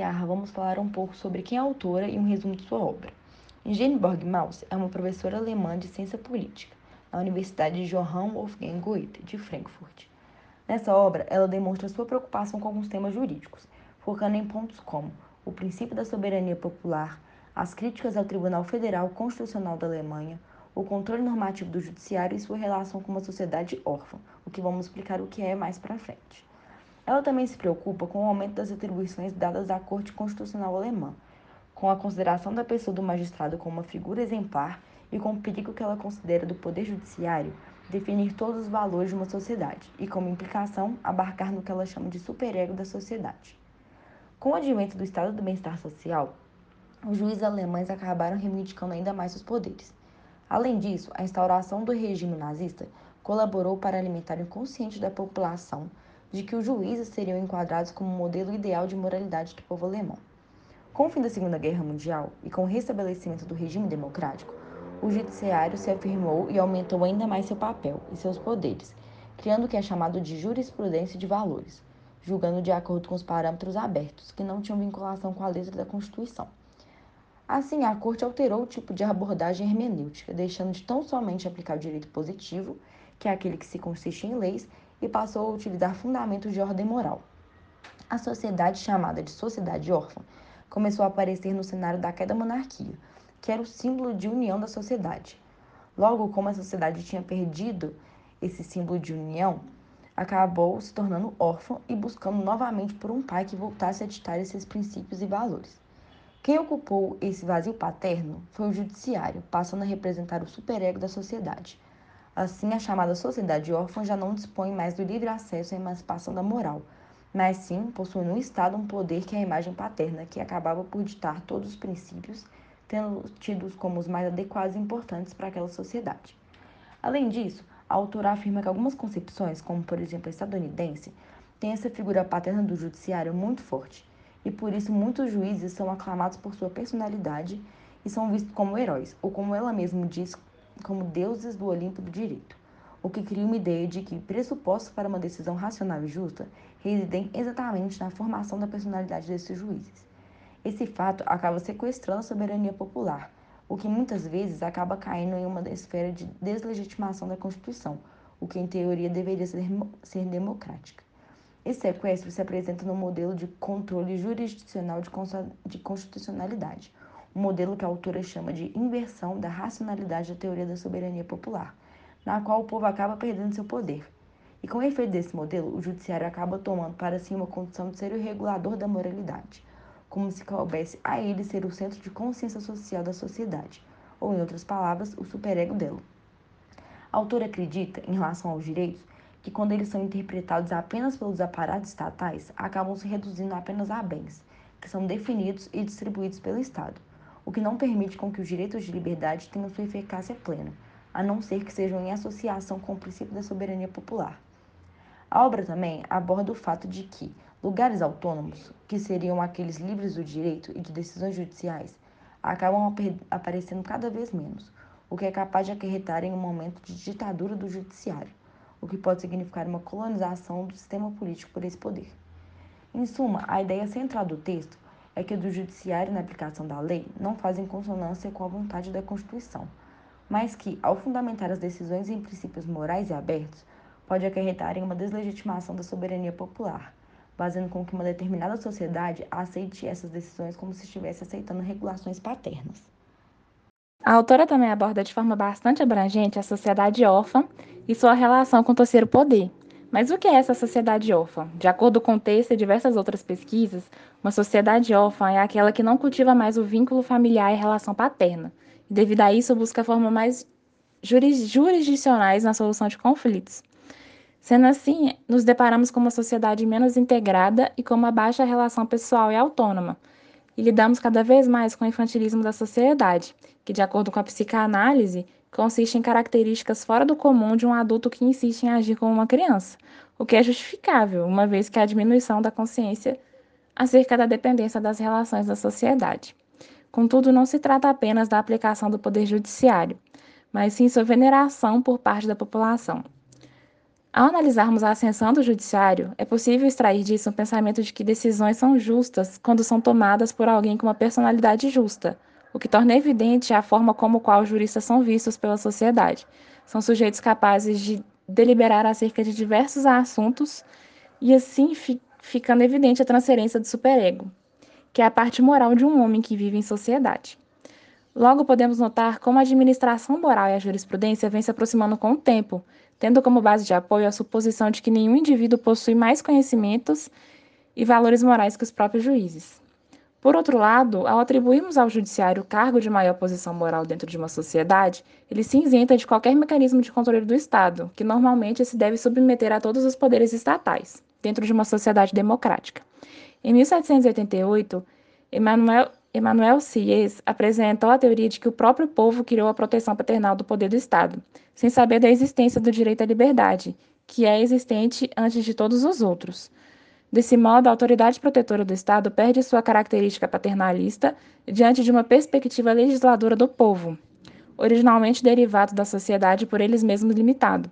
iniciar, vamos falar um pouco sobre quem é a autora e um resumo de sua obra. Ingeborg Maus é uma professora alemã de ciência política na Universidade Johann Wolfgang Goethe, de Frankfurt. Nessa obra, ela demonstra sua preocupação com alguns temas jurídicos, focando em pontos como o princípio da soberania popular, as críticas ao Tribunal Federal Constitucional da Alemanha, o controle normativo do judiciário e sua relação com uma sociedade órfã, o que vamos explicar o que é mais para frente. Ela também se preocupa com o aumento das atribuições dadas à Corte Constitucional Alemã, com a consideração da pessoa do magistrado como uma figura exemplar e com o perigo que ela considera do poder judiciário definir todos os valores de uma sociedade e, como implicação, abarcar no que ela chama de superego da sociedade. Com o advento do estado do bem-estar social, os juízes alemães acabaram reivindicando ainda mais seus poderes. Além disso, a instauração do regime nazista colaborou para alimentar o inconsciente da população de que os juízes seriam enquadrados como o modelo ideal de moralidade do povo alemão. Com o fim da Segunda Guerra Mundial e com o restabelecimento do regime democrático, o judiciário se afirmou e aumentou ainda mais seu papel e seus poderes, criando o que é chamado de jurisprudência de valores, julgando de acordo com os parâmetros abertos, que não tinham vinculação com a letra da Constituição. Assim, a Corte alterou o tipo de abordagem hermenêutica, deixando de tão somente aplicar o direito positivo, que é aquele que se consiste em leis, e passou a utilizar fundamentos de ordem moral. A sociedade chamada de sociedade órfã começou a aparecer no cenário da queda da monarquia, que era o símbolo de união da sociedade. Logo, como a sociedade tinha perdido esse símbolo de união, acabou se tornando órfã e buscando novamente por um pai que voltasse a ditar esses princípios e valores. Quem ocupou esse vazio paterno foi o judiciário, passando a representar o superego da sociedade. Assim, a chamada sociedade órfã já não dispõe mais do livre acesso à emancipação da moral, mas sim possui no Estado um poder que é a imagem paterna, que acabava por ditar todos os princípios, tendo tidos como os mais adequados e importantes para aquela sociedade. Além disso, a autora afirma que algumas concepções, como por exemplo a estadunidense, têm essa figura paterna do judiciário muito forte, e por isso muitos juízes são aclamados por sua personalidade e são vistos como heróis, ou como ela mesma diz, como deuses do Olimpo do direito, o que cria uma ideia de que pressupostos para uma decisão racional e justa residem exatamente na formação da personalidade desses juízes. Esse fato acaba sequestrando a soberania popular, o que muitas vezes acaba caindo em uma esfera de deslegitimação da Constituição, o que em teoria deveria ser, ser democrática. Esse sequestro se apresenta no modelo de controle jurisdicional de constitucionalidade, um modelo que a autora chama de inversão da racionalidade da teoria da soberania popular, na qual o povo acaba perdendo seu poder. E com o efeito desse modelo, o judiciário acaba tomando para si uma condição de ser o regulador da moralidade, como se coubesse a ele ser o centro de consciência social da sociedade, ou em outras palavras, o superego dela. A autora acredita, em relação aos direitos, que quando eles são interpretados apenas pelos aparatos estatais, acabam se reduzindo apenas a bens, que são definidos e distribuídos pelo Estado o que não permite com que os direitos de liberdade tenham sua eficácia plena, a não ser que sejam em associação com o princípio da soberania popular. A obra também aborda o fato de que lugares autônomos, que seriam aqueles livres do direito e de decisões judiciais, acabam aparecendo cada vez menos, o que é capaz de acarretar em um momento de ditadura do judiciário, o que pode significar uma colonização do sistema político por esse poder. Em suma, a ideia central do texto é que do judiciário na aplicação da lei não fazem consonância com a vontade da Constituição, mas que, ao fundamentar as decisões em princípios morais e abertos, pode acarretar em uma deslegitimação da soberania popular, fazendo com que uma determinada sociedade aceite essas decisões como se estivesse aceitando regulações paternas. A autora também aborda de forma bastante abrangente a sociedade órfã e sua relação com o terceiro poder, mas o que é essa sociedade órfã? De acordo com o texto e diversas outras pesquisas, uma sociedade órfã é aquela que não cultiva mais o vínculo familiar e relação paterna, e devido a isso busca formas mais jurisdicionais na solução de conflitos. Sendo assim, nos deparamos com uma sociedade menos integrada e com uma baixa relação pessoal e autônoma, e lidamos cada vez mais com o infantilismo da sociedade, que, de acordo com a psicanálise, consiste em características fora do comum de um adulto que insiste em agir como uma criança, o que é justificável, uma vez que há diminuição da consciência acerca da dependência das relações da sociedade. Contudo, não se trata apenas da aplicação do poder judiciário, mas sim sua veneração por parte da população. Ao analisarmos a ascensão do judiciário, é possível extrair disso um pensamento de que decisões são justas quando são tomadas por alguém com uma personalidade justa, o que torna evidente a forma como qual juristas são vistos pela sociedade. São sujeitos capazes de deliberar acerca de diversos assuntos e assim fi ficando evidente a transferência do superego, que é a parte moral de um homem que vive em sociedade. Logo, podemos notar como a administração moral e a jurisprudência vêm se aproximando com o tempo, tendo como base de apoio a suposição de que nenhum indivíduo possui mais conhecimentos e valores morais que os próprios juízes. Por outro lado, ao atribuirmos ao judiciário o cargo de maior posição moral dentro de uma sociedade, ele se isenta de qualquer mecanismo de controle do Estado, que normalmente se deve submeter a todos os poderes estatais, dentro de uma sociedade democrática. Em 1788, Emmanuel, Emmanuel Sieyès apresentou a teoria de que o próprio povo criou a proteção paternal do poder do Estado, sem saber da existência do direito à liberdade, que é existente antes de todos os outros. Desse modo, a autoridade protetora do Estado perde sua característica paternalista diante de uma perspectiva legisladora do povo, originalmente derivado da sociedade por eles mesmos limitado.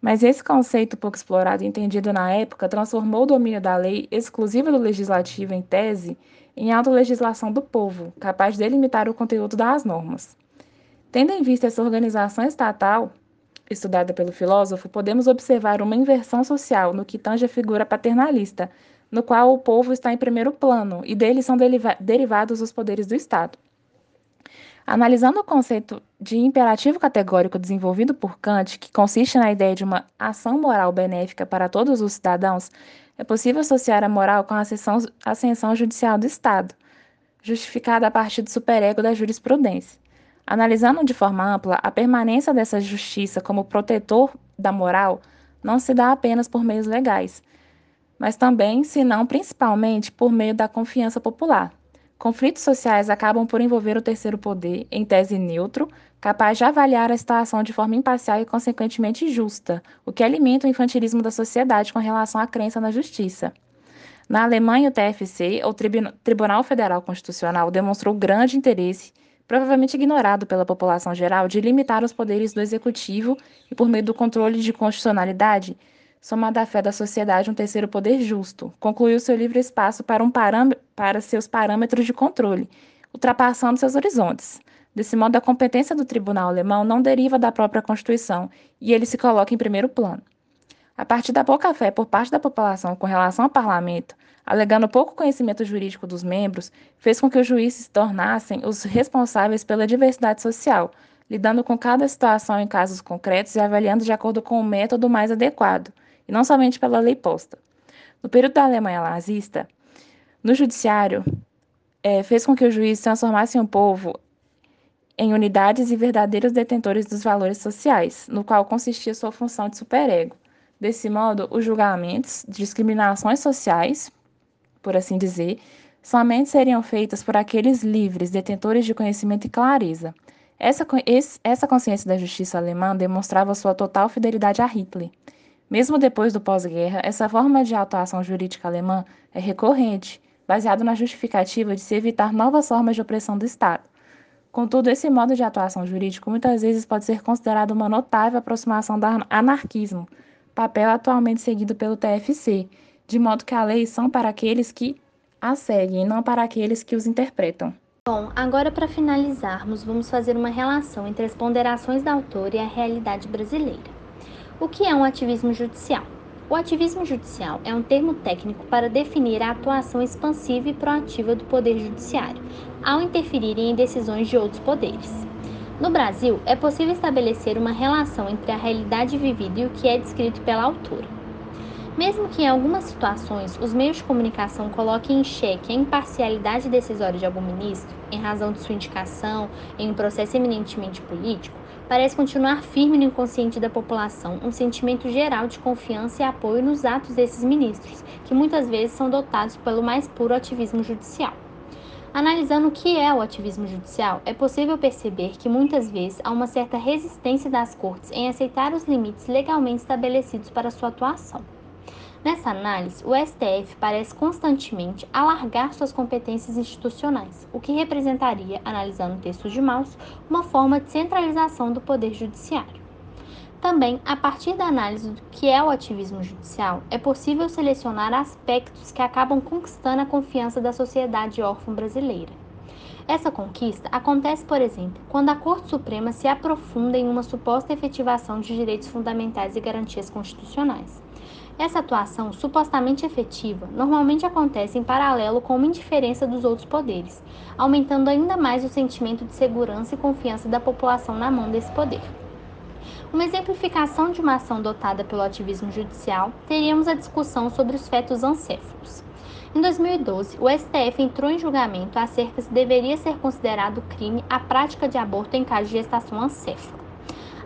Mas esse conceito pouco explorado e entendido na época transformou o domínio da lei exclusiva do legislativo em tese em autolegislação do povo, capaz de delimitar o conteúdo das normas. Tendo em vista essa organização estatal, estudada pelo filósofo, podemos observar uma inversão social no que tange a figura paternalista, no qual o povo está em primeiro plano e dele são derivados os poderes do Estado. Analisando o conceito de imperativo categórico desenvolvido por Kant, que consiste na ideia de uma ação moral benéfica para todos os cidadãos, é possível associar a moral com a ascensão, ascensão judicial do Estado, justificada a partir do superego da jurisprudência. Analisando de forma ampla, a permanência dessa justiça como protetor da moral não se dá apenas por meios legais, mas também, se não principalmente, por meio da confiança popular. Conflitos sociais acabam por envolver o terceiro poder, em tese neutro, capaz de avaliar a situação de forma imparcial e, consequentemente, justa, o que alimenta o infantilismo da sociedade com relação à crença na justiça. Na Alemanha, o TFC, ou Tribunal Federal Constitucional, demonstrou grande interesse, provavelmente ignorado pela população geral, de limitar os poderes do executivo e, por meio do controle de constitucionalidade, somada à fé da sociedade um terceiro poder justo, concluiu seu livre espaço para, um para seus parâmetros de controle, ultrapassando seus horizontes. Desse modo, a competência do tribunal alemão não deriva da própria Constituição e ele se coloca em primeiro plano. A partir da pouca fé por parte da população com relação ao parlamento, alegando pouco conhecimento jurídico dos membros, fez com que os juízes se tornassem os responsáveis pela diversidade social, lidando com cada situação em casos concretos e avaliando de acordo com o método mais adequado, e não somente pela lei posta. No período da Alemanha nazista, no judiciário, é, fez com que os juízes transformassem o povo em unidades e verdadeiros detentores dos valores sociais, no qual consistia sua função de superego. Desse modo, os julgamentos, discriminações sociais, por assim dizer, somente seriam feitas por aqueles livres, detentores de conhecimento e clareza. Essa, essa consciência da justiça alemã demonstrava sua total fidelidade a Hitler. Mesmo depois do pós-guerra, essa forma de atuação jurídica alemã é recorrente, baseada na justificativa de se evitar novas formas de opressão do Estado. Contudo, esse modo de atuação jurídico muitas vezes pode ser considerado uma notável aproximação do anarquismo, papel atualmente seguido pelo TFC, de modo que as leis são para aqueles que as seguem não para aqueles que os interpretam. Bom, agora para finalizarmos, vamos fazer uma relação entre as ponderações da autora e a realidade brasileira. O que é um ativismo judicial? O ativismo judicial é um termo técnico para definir a atuação expansiva e proativa do Poder Judiciário, ao interferir em decisões de outros poderes. No Brasil, é possível estabelecer uma relação entre a realidade vivida e o que é descrito pela autora. Mesmo que em algumas situações os meios de comunicação coloquem em xeque a imparcialidade decisória de algum ministro, em razão de sua indicação em um processo eminentemente político, parece continuar firme no inconsciente da população um sentimento geral de confiança e apoio nos atos desses ministros, que muitas vezes são dotados pelo mais puro ativismo judicial. Analisando o que é o ativismo judicial, é possível perceber que muitas vezes há uma certa resistência das cortes em aceitar os limites legalmente estabelecidos para sua atuação. Nessa análise, o STF parece constantemente alargar suas competências institucionais, o que representaria, analisando o texto de Maus, uma forma de centralização do poder judiciário. Também, a partir da análise do que é o ativismo judicial, é possível selecionar aspectos que acabam conquistando a confiança da sociedade órfã brasileira. Essa conquista acontece, por exemplo, quando a Corte Suprema se aprofunda em uma suposta efetivação de direitos fundamentais e garantias constitucionais. Essa atuação supostamente efetiva normalmente acontece em paralelo com uma indiferença dos outros poderes, aumentando ainda mais o sentimento de segurança e confiança da população na mão desse poder. Uma exemplificação de uma ação dotada pelo ativismo judicial, teríamos a discussão sobre os fetos ancéfalos. Em 2012, o STF entrou em julgamento acerca se deveria ser considerado crime a prática de aborto em caso de gestação ancéfala.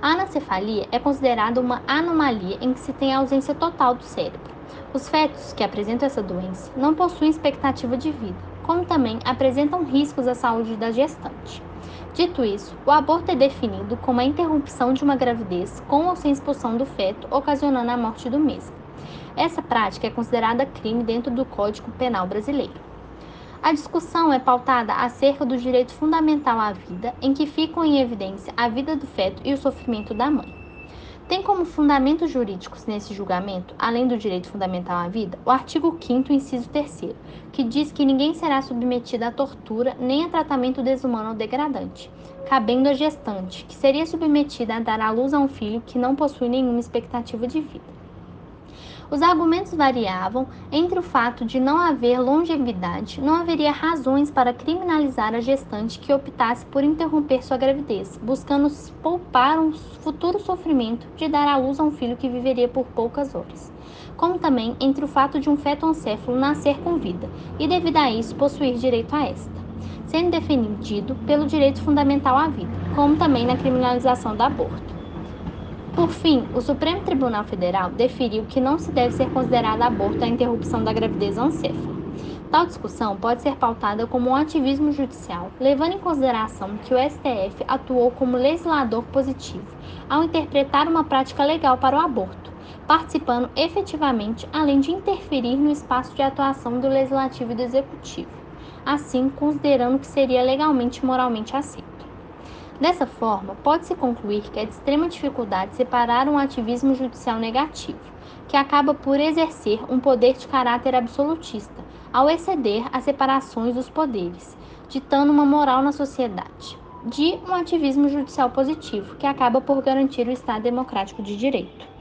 A anencefalia é considerada uma anomalia em que se tem ausência total do cérebro. Os fetos que apresentam essa doença não possuem expectativa de vida, como também apresentam riscos à saúde da gestante. Dito isso, o aborto é definido como a interrupção de uma gravidez com ou sem expulsão do feto, ocasionando a morte do mesmo. Essa prática é considerada crime dentro do Código Penal brasileiro. A discussão é pautada acerca do direito fundamental à vida, em que ficam em evidência a vida do feto e o sofrimento da mãe. Tem como fundamentos jurídicos nesse julgamento, além do direito fundamental à vida, o artigo 5 inciso 3 que diz que ninguém será submetido à tortura nem a tratamento desumano ou degradante, cabendo à gestante, que seria submetida a dar à luz a um filho que não possui nenhuma expectativa de vida. Os argumentos variavam entre o fato de não haver longevidade, não haveria razões para criminalizar a gestante que optasse por interromper sua gravidez, buscando poupar um futuro sofrimento de dar à luz a um filho que viveria por poucas horas. Como também entre o fato de um feto ancéfalo nascer com vida e, devido a isso, possuir direito a esta, sendo defendido pelo direito fundamental à vida, como também na criminalização do aborto. Por fim, o Supremo Tribunal Federal deferiu que não se deve ser considerado aborto a interrupção da gravidez ancéfala. Tal discussão pode ser pautada como um ativismo judicial, levando em consideração que o STF atuou como legislador positivo ao interpretar uma prática legal para o aborto, participando efetivamente além de interferir no espaço de atuação do legislativo e do executivo, assim considerando que seria legalmente e moralmente aceito. Dessa forma, pode-se concluir que é de extrema dificuldade separar um ativismo judicial negativo, que acaba por exercer um poder de caráter absolutista, ao exceder as separações dos poderes, ditando uma moral na sociedade, de um ativismo judicial positivo, que acaba por garantir o Estado democrático de direito.